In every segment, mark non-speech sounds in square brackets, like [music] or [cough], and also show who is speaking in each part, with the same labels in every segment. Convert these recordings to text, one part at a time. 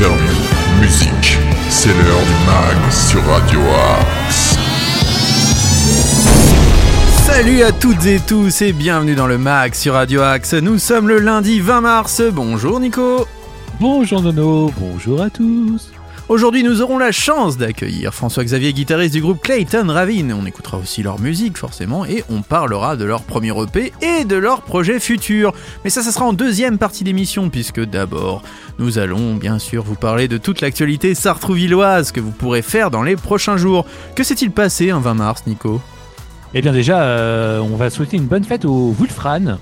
Speaker 1: interviews, musique. C'est l'heure du mag sur Radio Axe.
Speaker 2: Salut à toutes et tous et bienvenue dans le mag sur Radio Axe. Nous sommes le lundi 20 mars. Bonjour Nico.
Speaker 3: Bonjour Nono, bonjour à tous.
Speaker 2: Aujourd'hui, nous aurons la chance d'accueillir François-Xavier, guitariste du groupe Clayton Ravine. On écoutera aussi leur musique, forcément, et on parlera de leur premier EP et de leurs projets futurs. Mais ça, ça sera en deuxième partie d'émission, puisque d'abord, nous allons bien sûr vous parler de toute l'actualité sartrouvilloise que vous pourrez faire dans les prochains jours. Que s'est-il passé un 20 mars, Nico?
Speaker 3: Eh bien déjà, euh, on va souhaiter une bonne fête au Wulfran.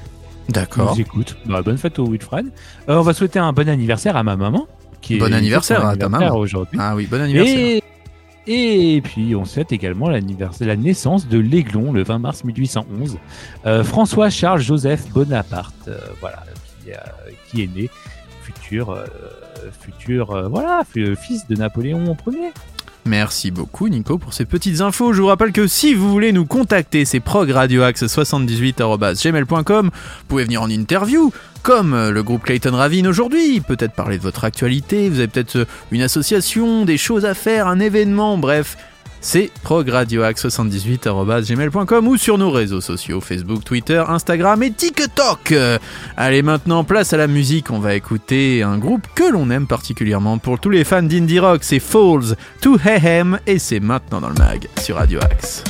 Speaker 2: D'accord.
Speaker 3: Nous écoute. Bah, bonne fête au Wulfran. Euh, on va souhaiter un bon anniversaire à ma maman. Qui
Speaker 2: Bon
Speaker 3: est-
Speaker 2: anniversaire à ta
Speaker 3: anniversaire
Speaker 2: maman.
Speaker 3: aujourd'hui.
Speaker 2: Ah oui, bon anniversaire.
Speaker 3: Et, et puis on souhaite également la naissance de l'Aiglon le 20 mars 1811. Euh, François Charles Joseph Bonaparte, euh, voilà, qui, euh, qui est né, futur, futur, voilà, fils de Napoléon Ier.
Speaker 2: Merci beaucoup Nico pour ces petites infos. Je vous rappelle que si vous voulez nous contacter, c'est progradioaxe78.gmail.com. Vous pouvez venir en interview, comme euh, le groupe Clayton Ravine aujourd'hui. Peut-être parler de votre actualité, vous avez peut-être euh, une association, des choses à faire, un événement, bref. C'est progradioaxe78.gmail.com ou sur nos réseaux sociaux Facebook, Twitter, Instagram et TikTok. Euh, Allez maintenant place à la musique, on va écouter un groupe que l'on aime particulièrement pour tous les fans d'indie rock, c'est Falls to Hem et c'est maintenant dans le mag sur Radio Axe.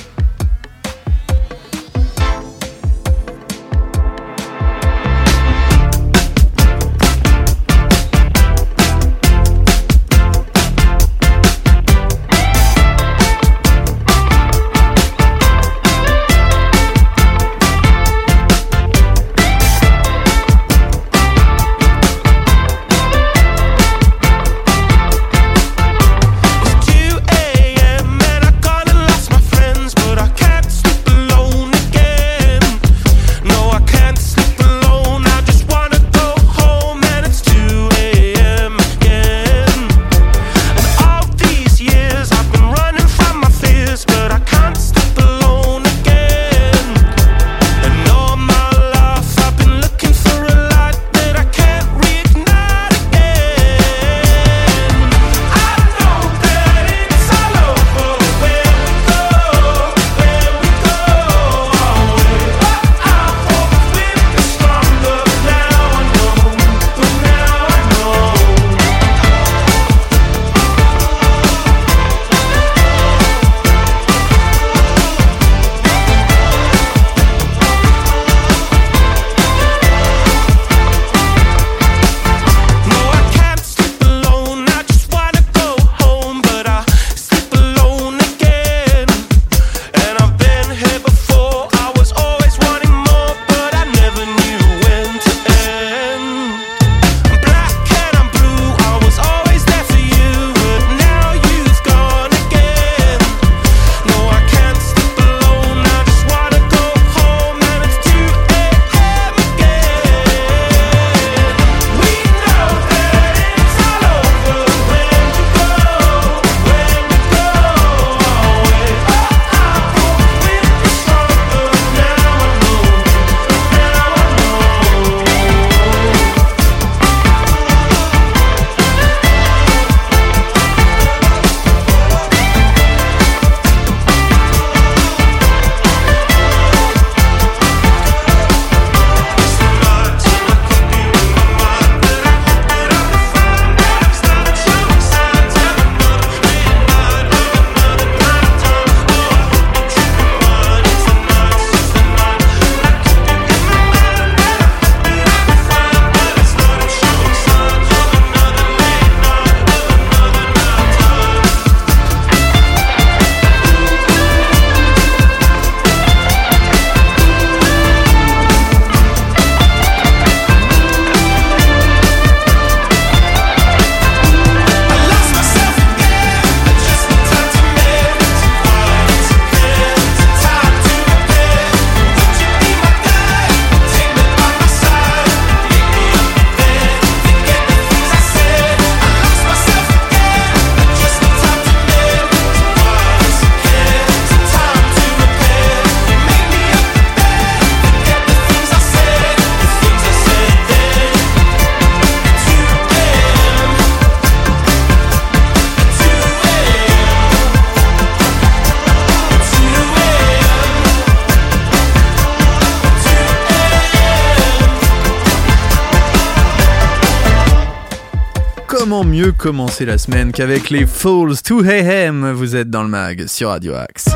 Speaker 2: Mieux commencer la semaine qu'avec les Falls to Heyhem Vous êtes dans le mag sur Radio Axe.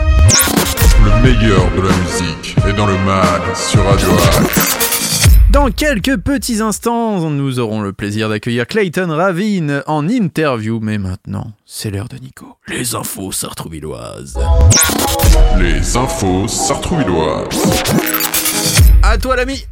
Speaker 1: Le meilleur de la musique est dans le mag sur Radio Axe.
Speaker 2: Dans quelques petits instants, nous aurons le plaisir d'accueillir Clayton Ravine en interview, mais maintenant, c'est l'heure de Nico. Les infos sartrouvilloises.
Speaker 1: Les infos sartrouvilloises.
Speaker 2: À toi l'ami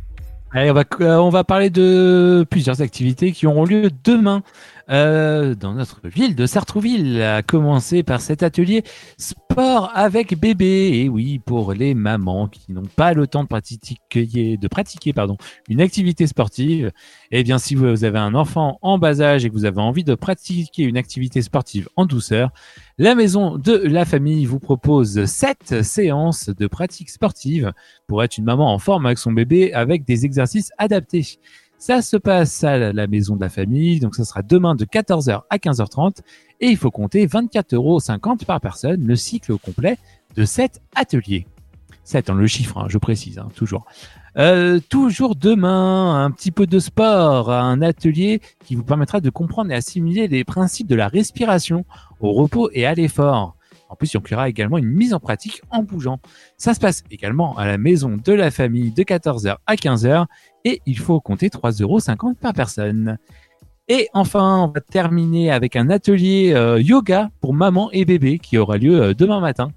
Speaker 3: Allez, on va, euh, on va parler de plusieurs activités qui auront lieu demain euh, dans notre ville de Sartrouville, à commencer par cet atelier sport avec bébé. Et oui, pour les mamans qui n'ont pas le temps de pratiquer, de pratiquer pardon, une activité sportive, eh bien, si vous avez un enfant en bas âge et que vous avez envie de pratiquer une activité sportive en douceur, la maison de la famille vous propose sept séances de pratique sportive pour être une maman en forme avec son bébé avec des exercices adaptés. Ça se passe à la maison de la famille, donc ça sera demain de 14h à 15h30 et il faut compter 24,50 euros par personne le cycle complet de cet atelier. 7 en le chiffre, hein, je précise, hein, toujours. Euh, toujours demain, un petit peu de sport, un atelier qui vous permettra de comprendre et assimiler les principes de la respiration au repos et à l'effort. En plus, il inclura également une mise en pratique en bougeant. Ça se passe également à la maison de la famille de 14h à 15h et il faut compter 3,50 euros par personne. Et enfin, on va terminer avec un atelier euh, yoga pour maman et bébé qui aura lieu euh, demain matin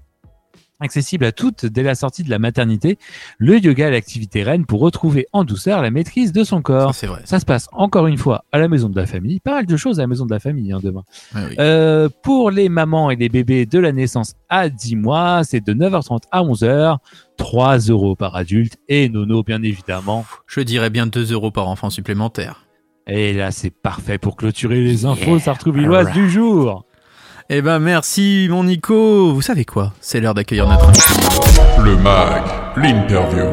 Speaker 3: accessible à toutes dès la sortie de la maternité, le yoga est l'activité reine pour retrouver en douceur la maîtrise de son corps.
Speaker 2: Vrai.
Speaker 3: Ça se passe encore une fois à la maison de la famille. Pas mal de choses à la maison de la famille hein, demain.
Speaker 2: Oui.
Speaker 3: Euh, pour les mamans et les bébés de la naissance à 10 mois, c'est de 9h30 à 11h. 3 euros par adulte et nono bien évidemment.
Speaker 2: Je dirais bien 2 euros par enfant supplémentaire.
Speaker 3: Et là c'est parfait pour clôturer les infos sartrouvilloises du jour.
Speaker 2: Eh ben merci mon Nico. Vous savez quoi? C'est l'heure d'accueillir notre.
Speaker 1: Le mag, l'interview.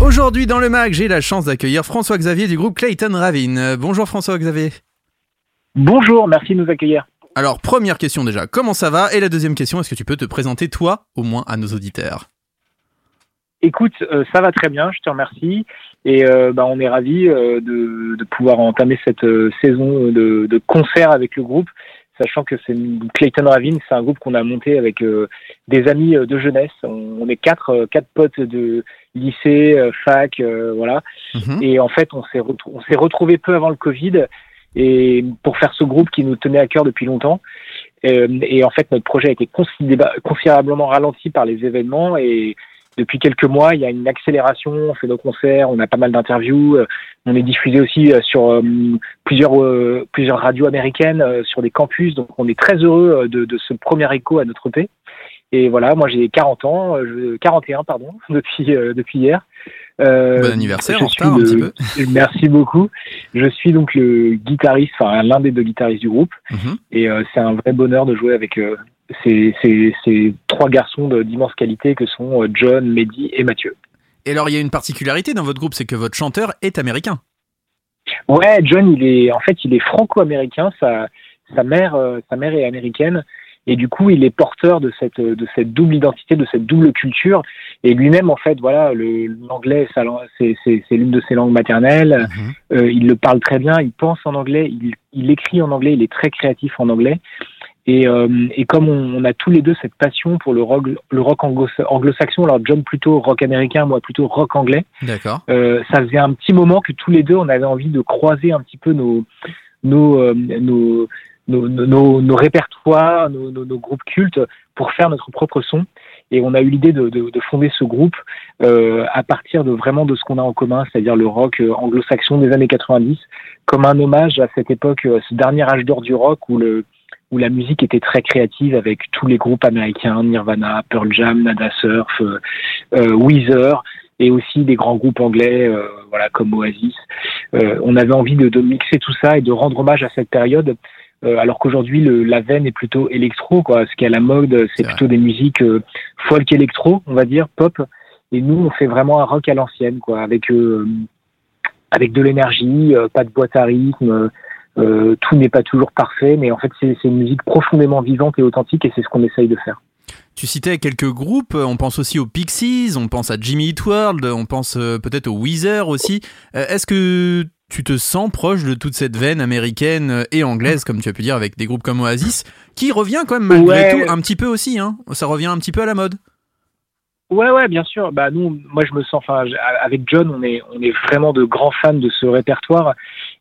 Speaker 2: Aujourd'hui dans le mag, j'ai la chance d'accueillir François-Xavier du groupe Clayton Ravine. Bonjour François-Xavier.
Speaker 4: Bonjour, merci de nous accueillir.
Speaker 2: Alors première question déjà, comment ça va? Et la deuxième question, est-ce que tu peux te présenter toi au moins à nos auditeurs?
Speaker 4: Écoute, euh, ça va très bien, je te remercie. Et euh, bah, on est ravis euh, de, de pouvoir entamer cette euh, saison de, de concerts avec le groupe, sachant que c'est Clayton Ravine, c'est un groupe qu'on a monté avec euh, des amis euh, de jeunesse. On, on est quatre, euh, quatre potes de lycée, euh, fac, euh, voilà.
Speaker 2: Mhm.
Speaker 4: Et en fait, on s'est on s'est retrouvés peu avant le Covid et pour faire ce groupe qui nous tenait à cœur depuis longtemps. Et en fait, notre projet a été considéra- considérablement ralenti par les événements et depuis quelques mois, il y a une accélération. On fait nos concerts, on a pas mal d'interviews. euh, On est diffusé aussi euh, sur euh, plusieurs euh, plusieurs radios américaines, euh, sur des campus. Donc, on est très heureux euh, de, de ce premier écho à notre EP. Et voilà, moi j'ai 40 ans, euh, je- 41 pardon, [laughs] depuis euh, depuis hier. Euh,
Speaker 2: Bon anniversaire,
Speaker 4: je
Speaker 2: en
Speaker 4: suis
Speaker 2: retard un
Speaker 4: le-
Speaker 2: petit peu. [laughs]
Speaker 4: Merci beaucoup. Je suis donc le guitariste, enfin l'un des deux guitaristes du groupe,
Speaker 2: Mhm.
Speaker 4: et euh, c'est un vrai bonheur de jouer avec euh, ces, ces, ces trois garçons d'immense qualité que sont euh, John, Mehdi et Mathieu.
Speaker 2: Et alors il y a une particularité dans votre groupe, c'est que votre chanteur est américain.
Speaker 4: Ouais, John, il est en fait il est franco-américain. Sa, sa mère, euh, sa mère est américaine. Et du coup, il est porteur de cette de cette double identité, de cette double culture. Et lui-même, en fait, voilà, l'anglais, c'est l'une de ses langues maternelles.
Speaker 2: Mhm.
Speaker 4: Euh, il le parle très bien, il pense en anglais, il, il écrit en anglais, il est très créatif en anglais. Et, euh, et comme on, on a tous les deux cette passion pour le rock, le rock anglo- anglo-saxon, alors John plutôt rock américain, moi plutôt rock anglais,
Speaker 2: D'accord.
Speaker 4: euh, ça faisait un petit moment que tous les deux on avait envie de croiser un petit peu nos nos euh, nos, nos, nos, nos répertoires, nos, nos, nos groupes cultes pour faire notre propre son. Et on a eu l'idée de, de, de fonder ce groupe euh, à partir de vraiment de ce qu'on a en commun, c'est-à-dire le rock euh, anglo-saxon des années 90, comme un hommage à cette époque, ce dernier âge d'or du rock où le où la musique était très créative avec tous les groupes américains, Nirvana, Pearl Jam, Nada Surf, euh, euh, Weezer, et aussi des grands groupes anglais, euh, voilà comme Oasis. Euh, on avait envie de, de mixer tout ça et de rendre hommage à cette période, euh, alors qu'aujourd'hui la veine est plutôt électro, quoi. Ce qui est à la mode, c'est plutôt des musiques folk électro, on va dire pop. Et nous, on fait vraiment un rock à l'ancienne, quoi, avec euh, avec de l'énergie, euh, pas de boîte à rythme. Euh, tout n'est pas toujours parfait, mais en fait, c'est c'est une musique profondément vivante et authentique, et c'est ce qu'on essaye de faire.
Speaker 2: Tu citais quelques groupes, on pense aussi aux Pixies, on pense à Jimmy Eat World, on pense euh, peut-être aux Weezer aussi. Euh, Est-ce que tu te sens proche de toute cette veine américaine et anglaise, comme tu as pu dire, avec des groupes comme Oasis, qui revient quand même malgré tout un petit peu aussi. Hein? Ça revient un petit peu à la mode.
Speaker 4: Ouais, ouais, bien sûr. Bah nous, moi, je me sens. Enfin, avec John, on est, on est vraiment de grands fans de ce répertoire,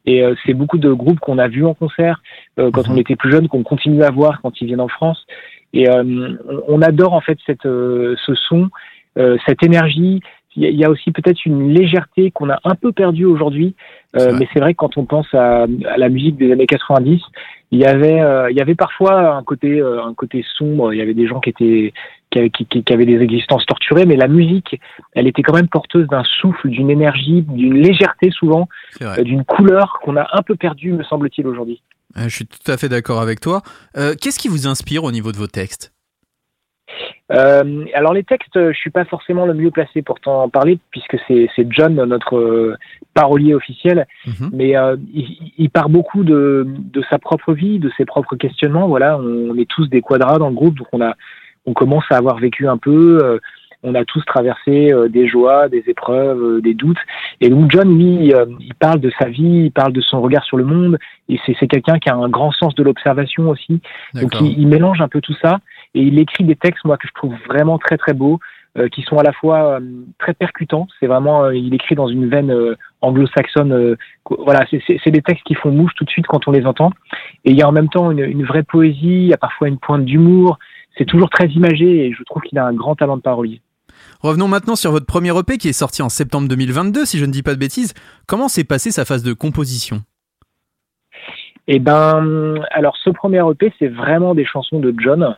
Speaker 4: et euh, c'est beaucoup de groupes qu'on a vus en concert euh, quand on mhm. était plus jeune, qu'on continue à voir quand ils viennent en France, et euh, on adore en fait cette, ce son, cette énergie. Il y a aussi peut-être une légèreté qu'on a un peu perdue aujourd'hui, mais c'est vrai que quand on pense à, à, la musique des années 90, il y avait, il y avait parfois un côté, un côté sombre. Il y avait des gens qui étaient qui, qui, avaient des existences torturées, mais la musique, elle était quand même porteuse d'un souffle, d'une énergie, d'une légèreté souvent, euh, d'une couleur qu'on a un peu perdue, me semble-t-il, aujourd'hui.
Speaker 2: Euh, je suis tout à fait d'accord avec toi. Euh, qu'est-ce qui vous inspire au niveau de vos textes?
Speaker 4: Alors les textes, je suis pas forcément le mieux placé pour t'en parler puisque c'est John notre parolier officiel, mhm. mais il, il, part beaucoup de, de, sa propre vie, de ses propres questionnements. Voilà, on est tous des quadras dans le groupe, donc on a on commence à avoir vécu un peu. Euh, on a tous traversé euh, des joies, des épreuves, euh, des doutes. Et donc John, lui, il parle de sa vie, il parle de son regard sur le monde. Et c'est quelqu'un qui a un grand sens de l'observation aussi. Donc il, mélange un peu tout ça et il écrit des textes, moi, que je trouve vraiment très très beaux. qui sont à la fois très percutants. C'est vraiment, il écrit dans une veine anglo-saxonne. voilà, c'est des textes qui font mouche tout de suite quand on les entend. Et il y a en même temps une, une vraie poésie, il y a parfois une pointe d'humour c'est toujours très imagé et je trouve qu'il a un grand talent de parolier.
Speaker 2: Revenons maintenant sur votre premier EP qui est sorti en septembre 2022, si je ne dis pas de bêtises. Comment s'est passée sa phase de composition?
Speaker 4: Eh ben, alors ce premier EP, c'est vraiment des chansons de John.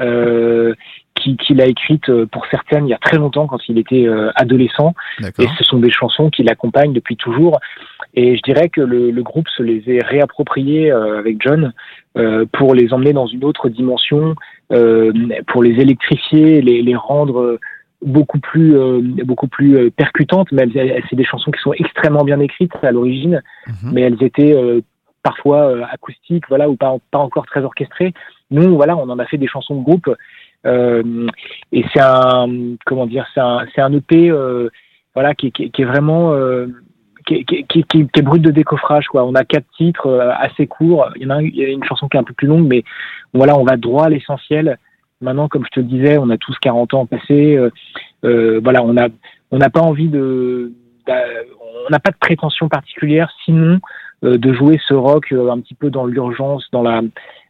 Speaker 4: Euh, qu'il a écrites euh, pour certaines il y a très longtemps quand il était euh, adolescent. Et ce sont des chansons qui l'accompagnent depuis toujours. Et je dirais que le, le groupe se les est réappropriées euh, avec John pour les emmener dans une autre dimension, euh, pour les électrifier, les, les rendre beaucoup plus euh, beaucoup plus percutantes. Mais c'est des chansons qui sont extrêmement bien écrites à l'origine, mhm. mais elles étaient parfois acoustiques, voilà, ou pas pas encore très orchestrées. Nous, voilà, on en a fait des chansons de groupe. Euh, et c'est un comment dire, c'est un c'est un EP voilà qui, qui, qui, est vraiment qui, qui, qui, qui, est brut de décoffrage quoi. On a quatre titres euh, assez courts. Il y en a, il y a une chanson qui est un peu plus longue, mais voilà, on va droit à l'essentiel. Maintenant, comme je te disais, on a tous 40 ans passés. Euh, euh, voilà, on a on n'a pas envie de, on n'a pas de prétention particulière, sinon euh, de jouer ce rock un petit peu dans l'urgence, dans la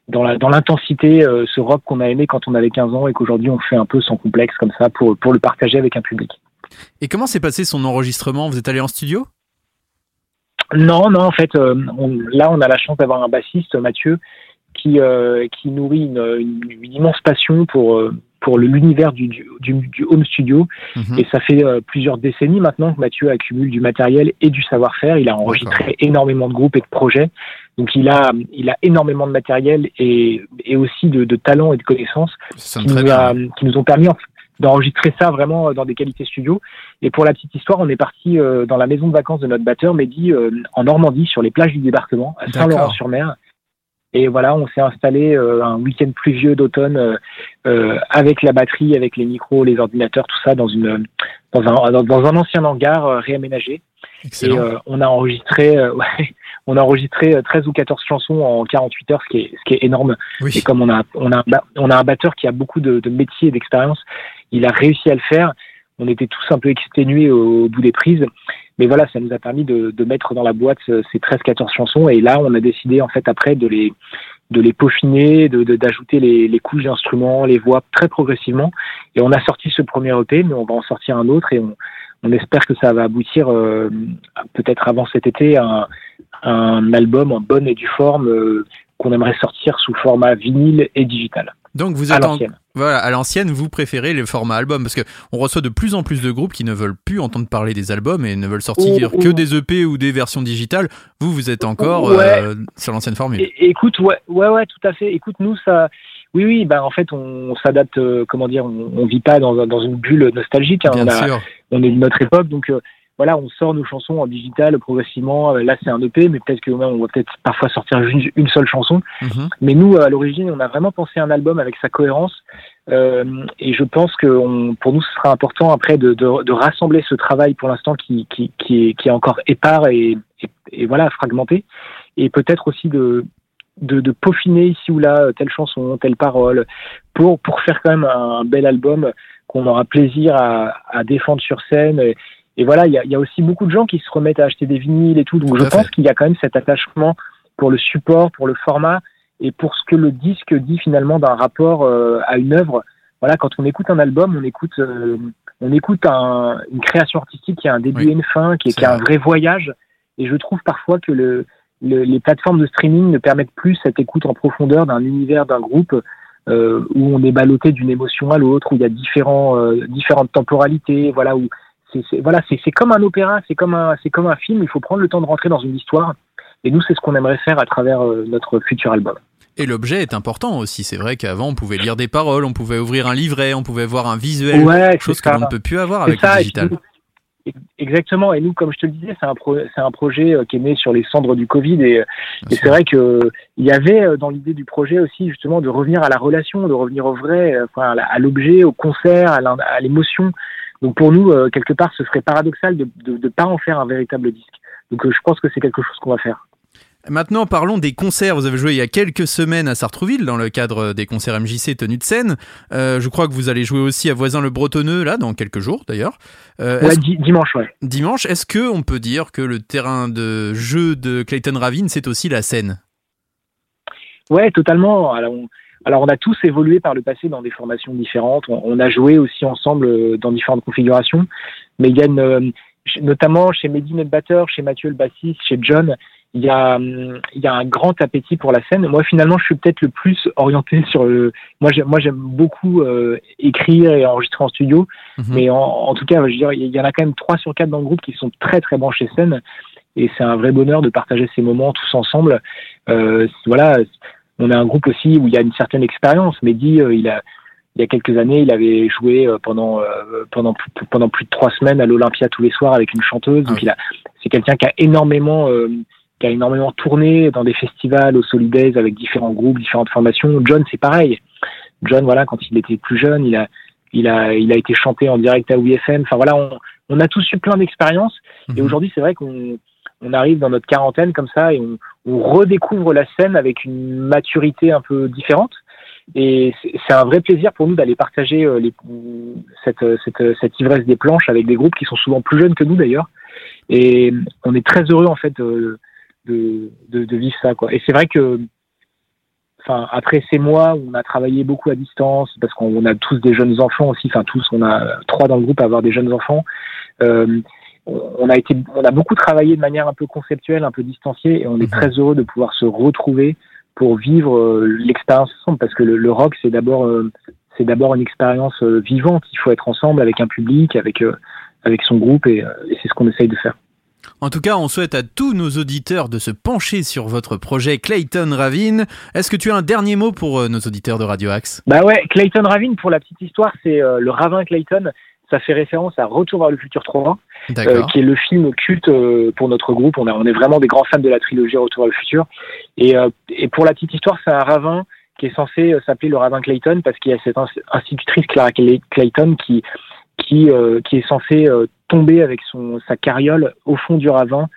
Speaker 4: dans la dans l'intensité, ce rock qu'on a aimé quand on avait 15 ans et qu'aujourd'hui on fait un peu sans complexe comme ça pour pour le partager avec un public.
Speaker 2: Et comment s'est passé son enregistrement? Vous êtes allé en studio?
Speaker 4: Non, non, en fait, euh, là, on a la chance d'avoir un bassiste, Mathieu, qui, euh, qui nourrit une, une, immense passion pour, euh, pour l'univers du, du, du, home studio. Mhm. Et ça fait plusieurs décennies maintenant que Mathieu accumule du matériel et du savoir-faire. Il a enregistré énormément de groupes et de projets. Donc il a, il a énormément de matériel et, et aussi de, de talent et de connaissances qui nous, a, qui nous, ont permis d'enregistrer ça vraiment dans des qualités studio. Et pour la petite histoire, on est parti euh, dans la maison de vacances de notre batteur, Mehdi, euh, en Normandie, sur les plages du débarquement, à Saint-Laurent-sur-Mer. Et voilà, on s'est installé euh, un week-end pluvieux d'automne avec la batterie, avec les micros, les ordinateurs, tout ça dans une dans un dans, un ancien hangar réaménagé. Et on a enregistré [laughs] ouais, on a enregistré 13 ou 14 chansons en 48 heures, ce qui est ce qui est énorme. Et comme on a on a on a un batteur qui a beaucoup de, de métiers et d'expérience, il a réussi à le faire. On était tous un peu exténués au, bout des prises. Mais voilà, ça nous a permis de, de mettre dans la boîte euh, ces 13-14 chansons. Et là, on a décidé, en fait, après, de les, de les peaufiner, d'ajouter de, les, les, couches d'instruments, les voix très progressivement. Et on a sorti ce premier EP, mais on va en sortir un autre et on, on espère que ça va aboutir euh, peut-être avant cet été à un, un, album en bonne et due forme euh, qu'on aimerait sortir sous format vinyle et digital.
Speaker 2: Donc vous êtes à l'ancienne. Voilà, à l'ancienne, vous préférez le format album parce que on reçoit de plus en plus de groupes qui ne veulent plus entendre parler des albums et ne veulent sortir que des EP ou des versions digitales. Vous, vous êtes encore euh, sur l'ancienne formule.
Speaker 4: écoute, ouais, ouais, ouais, tout à fait. Écoute, nous, ça, oui, oui, bah en fait, on, s'adapte. Euh, comment dire, on, on, vit pas dans, dans une bulle nostalgique. Hein. on, on, est de notre époque, donc. Euh, voilà, on sort nos chansons en digital progressivement. Là, c'est un EP, mais peut-être qu'on va peut-être parfois sortir une, une seule chanson.
Speaker 2: Mhm.
Speaker 4: Mais nous, à l'origine, on a vraiment pensé un album avec sa cohérence. Euh, et je pense que on, pour nous, ce sera important après de, de, de rassembler ce travail pour l'instant qui, qui, qui, est, qui est encore épars et, et, et voilà fragmenté, et peut-être aussi de, de, de, peaufiner ici ou là telle chanson, telle parole, pour, pour faire quand même un, bel album qu'on aura plaisir à, à, défendre sur scène. Et, et voilà, il y a, y a, aussi beaucoup de gens qui se remettent à acheter des vinyles et tout. Donc je pense qu'il y a quand même cet attachement pour le support, pour le format et pour ce que le disque dit finalement d'un rapport euh, à une œuvre. Voilà, quand on écoute un album, on écoute, euh, on écoute un, une création artistique qui a un début
Speaker 2: Oui.
Speaker 4: et une fin, qui est, qui est un
Speaker 2: vrai.
Speaker 4: vrai voyage. Et je trouve parfois que le, le- les plateformes de streaming ne permettent plus cette écoute en profondeur d'un univers, d'un groupe euh, où on est ballotté d'une émotion à l'autre, où il y a différents, euh, différentes temporalités, voilà, où c'est voilà, c'est comme un opéra, c'est comme un, c'est comme un film. Il faut prendre le temps de rentrer dans une histoire. Et nous, c'est ce qu'on aimerait faire à travers euh, notre futur album.
Speaker 2: Et l'objet est important aussi. C'est vrai qu'avant, on pouvait lire des paroles, on pouvait ouvrir un livret, on pouvait voir un visuel,
Speaker 4: Ouais,
Speaker 2: chose que l'on ne peut plus avoir avec
Speaker 4: ça,
Speaker 2: le digital.
Speaker 4: nous- Exactement. Et nous, comme je te le disais, c'est un, pro- un projet euh, qui est né sur les cendres du Covid. Et, c'est vrai que euh, y avait dans l'idée du projet aussi justement de revenir à la relation, de revenir au vrai, enfin, à l'objet, au concert, à l'émotion. Donc pour nous, euh, quelque part, ce serait paradoxal de ne pas en faire un véritable disque. Donc euh, je pense que c'est quelque chose qu'on va faire.
Speaker 2: Maintenant, parlons des concerts. Vous avez joué il y a quelques semaines à Sartrouville dans le cadre des concerts MJC tenus de scène. Euh, je crois que vous allez jouer aussi à Voisin-le-Bretonneux, là, dans quelques jours d'ailleurs. Euh,
Speaker 4: Ouais, di- dimanche, ouais.
Speaker 2: dimanche, est-ce que on peut dire que le terrain de jeu de Clayton Ravine, c'est aussi la scène?
Speaker 4: Ouais, totalement. Alors on, alors, on a tous évolué par le passé dans des formations différentes. On, on a joué aussi ensemble euh, dans différentes configurations. Mais il y a une, euh, notamment chez Mehdi notre batteur, chez Mathieu le bassiste, chez John, il y a, il y a un grand appétit pour la scène. Moi, finalement, je suis peut-être le plus orienté sur le. Moi, j'aime, moi, j'aime beaucoup euh, écrire et enregistrer en studio.
Speaker 2: Mhm.
Speaker 4: Mais en, en tout cas, je veux dire, il y en a quand même trois sur quatre dans le groupe qui sont très très branchés scène, et c'est un vrai bonheur de partager ces moments tous ensemble. Euh, voilà, on est un groupe aussi où il y a une certaine expérience. Mehdi, euh, il a il y a quelques années, il avait joué euh, pendant euh, pendant plus- pendant plus de trois semaines à l'Olympia tous les soirs avec une chanteuse.
Speaker 2: Ah
Speaker 4: Donc
Speaker 2: oui.
Speaker 4: il a c'est quelqu'un qui a énormément euh, qui a énormément tourné dans des festivals, au Solidays avec différents groupes, différentes formations. John, c'est pareil. John, voilà, quand il était plus jeune, il a il a il a été chanté en direct à WFM. Enfin voilà, on, on a tous eu plein d'expériences. Et
Speaker 2: Mhm.
Speaker 4: aujourd'hui, c'est vrai qu'on on arrive dans notre quarantaine comme ça et on, on redécouvre la scène avec une maturité un peu différente. Et c'est un vrai plaisir pour nous d'aller partager euh, les, cette, euh, cette, euh, cette ivresse des planches avec des groupes qui sont souvent plus jeunes que nous d'ailleurs. Et on est très heureux en fait de, de, de vivre ça. Quoi. Et c'est vrai que enfin, après ces mois où on a travaillé beaucoup à distance, parce qu'on a tous des jeunes enfants aussi, enfin tous, on a trois dans le groupe à avoir des jeunes enfants. Euh, on a été, on a beaucoup travaillé de manière un peu conceptuelle, un peu distanciée, et on est
Speaker 2: Mhm.
Speaker 4: très heureux de pouvoir se retrouver pour vivre euh, l'expérience ensemble, parce que le, le rock c'est d'abord, euh, c'est d'abord une expérience euh, vivante. Il faut être ensemble avec un public, avec avec son groupe, et, et c'est ce qu'on essaye de faire.
Speaker 2: En tout cas, on souhaite à tous nos auditeurs de se pencher sur votre projet Clayton Ravine. Est-ce que tu as un dernier mot pour nos auditeurs de Radio Axe?
Speaker 4: Bah ouais, Clayton Ravine, pour la petite histoire, c'est le ravin Clayton. Ça fait référence à Retour vers le futur 3, euh, qui est le film culte euh, pour notre groupe. On, a- on est vraiment des grands fans de la trilogie Retour vers le futur. Et, euh, et pour la petite histoire, c'est un ravin qui est censé euh, s'appeler le ravin Clayton parce qu'il y a cette ins- institutrice Clara Clay- Clayton qui qui euh, qui est censée euh, tomber avec son sa carriole au fond du ravin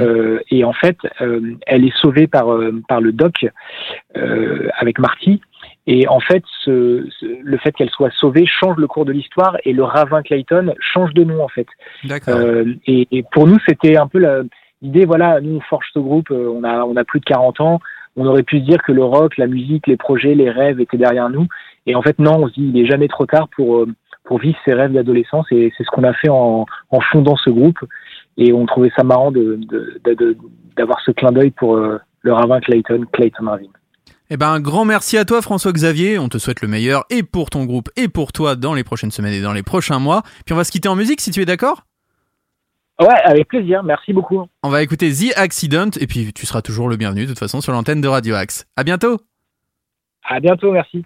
Speaker 4: euh, et en fait, euh, elle est sauvée par euh, par le doc euh, avec Marty. Et en fait, ce, ce- le fait qu'elle soit sauvée change le cours de l'histoire et le ravin Clayton change de nom en fait.
Speaker 2: D'accord.
Speaker 4: Euh, et, et pour nous, c'était un peu l'idée. Voilà, nous on forge ce groupe, euh, on a on a plus de 40 ans. On aurait pu se dire que le rock, la musique, les projets, les rêves étaient derrière nous. Et en fait, non, on se dit il est jamais trop tard pour euh, pour vivre ses rêves d'adolescence. Et c'est ce qu'on a fait en, en fondant ce groupe. Et on trouvait ça marrant de de- de- de- d'avoir ce clin d'œil pour euh, le ravin Clayton, Clayton Ravine.
Speaker 2: Eh ben, un grand merci à toi, François-Xavier. On te souhaite le meilleur et pour ton groupe et pour toi dans les prochaines semaines et dans les prochains mois. Puis on va se quitter en musique si tu es d'accord?
Speaker 4: Ouais, avec plaisir. Merci beaucoup.
Speaker 2: On va écouter The Accident et puis tu seras toujours le bienvenu de toute façon sur l'antenne de Radio Axe. À bientôt
Speaker 4: À bientôt. Merci.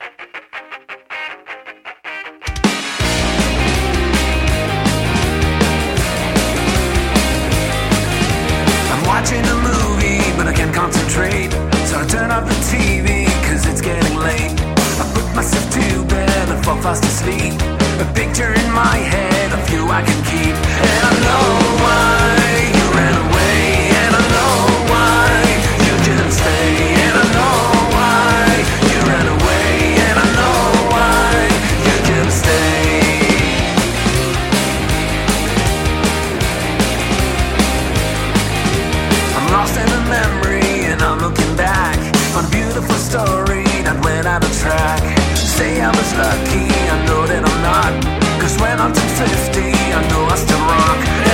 Speaker 5: Lost in a memory and I'm looking back on a beautiful story that went out of track. Say I was lucky, I know that I'm not. Cause when I'm 50, I know I still rock.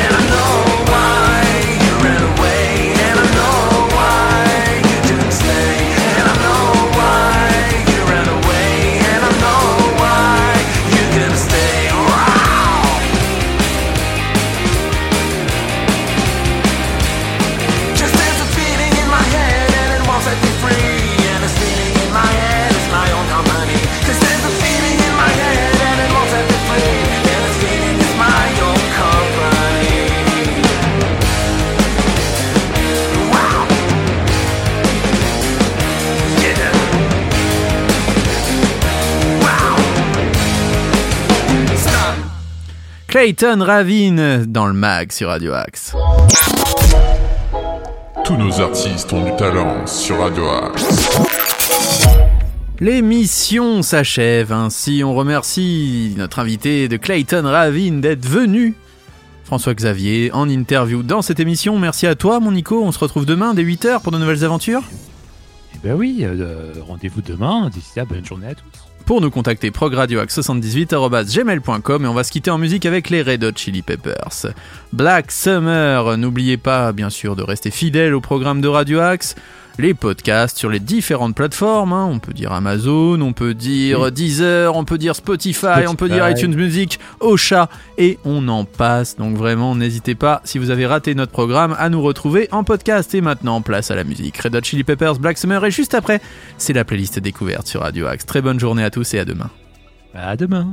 Speaker 2: Clayton Ravine dans le mag sur Radio Axe.
Speaker 1: Tous nos artistes ont du talent sur Radio Axe.
Speaker 2: L'émission s'achève ainsi. On remercie notre invité de Clayton Ravine d'être venu. François Xavier en interview dans cette émission. Merci à toi, mon Nico. On se retrouve demain dès 8h pour de nouvelles aventures.
Speaker 3: Eh ben oui, euh, rendez-vous demain. D'ici là, bonne journée à tous.
Speaker 2: Pour nous contacter, progradioaxe78.gmail.com et on va se quitter en musique avec les Red Hot Chili Peppers. Black Summer, n'oubliez pas bien sûr de rester fidèle au programme de Radio Axe, les podcasts sur les différentes plateformes, hein. on peut dire Amazon, on peut dire Deezer, on peut dire Spotify, on peut dire
Speaker 3: Spotify.
Speaker 2: iTunes Music, Ocha et on en passe. Donc vraiment, n'hésitez pas, si vous avez raté notre programme, à nous retrouver en podcast. Et maintenant, place à la musique. Red Hot Chili Peppers, Black Summer et juste après, c'est la playlist découverte sur Radio Axe. Très bonne journée à tous et à demain.
Speaker 3: À demain.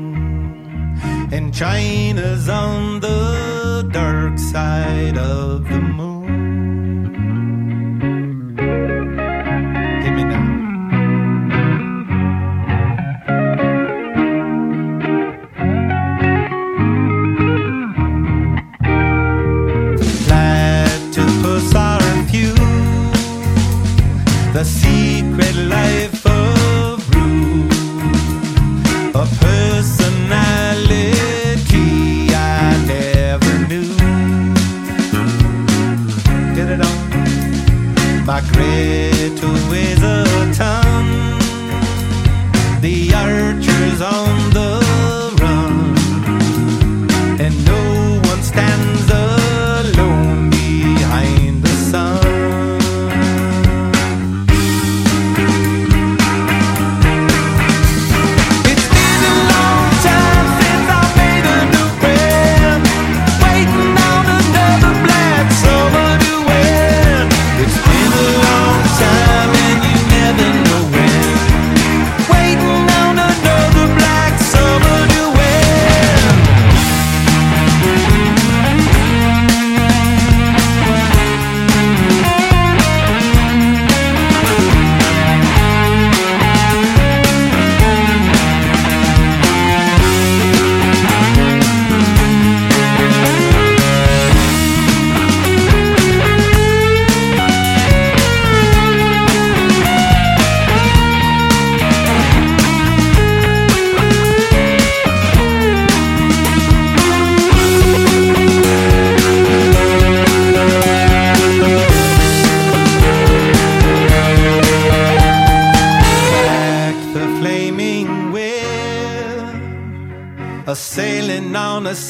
Speaker 6: And China's on the dark side of the moon.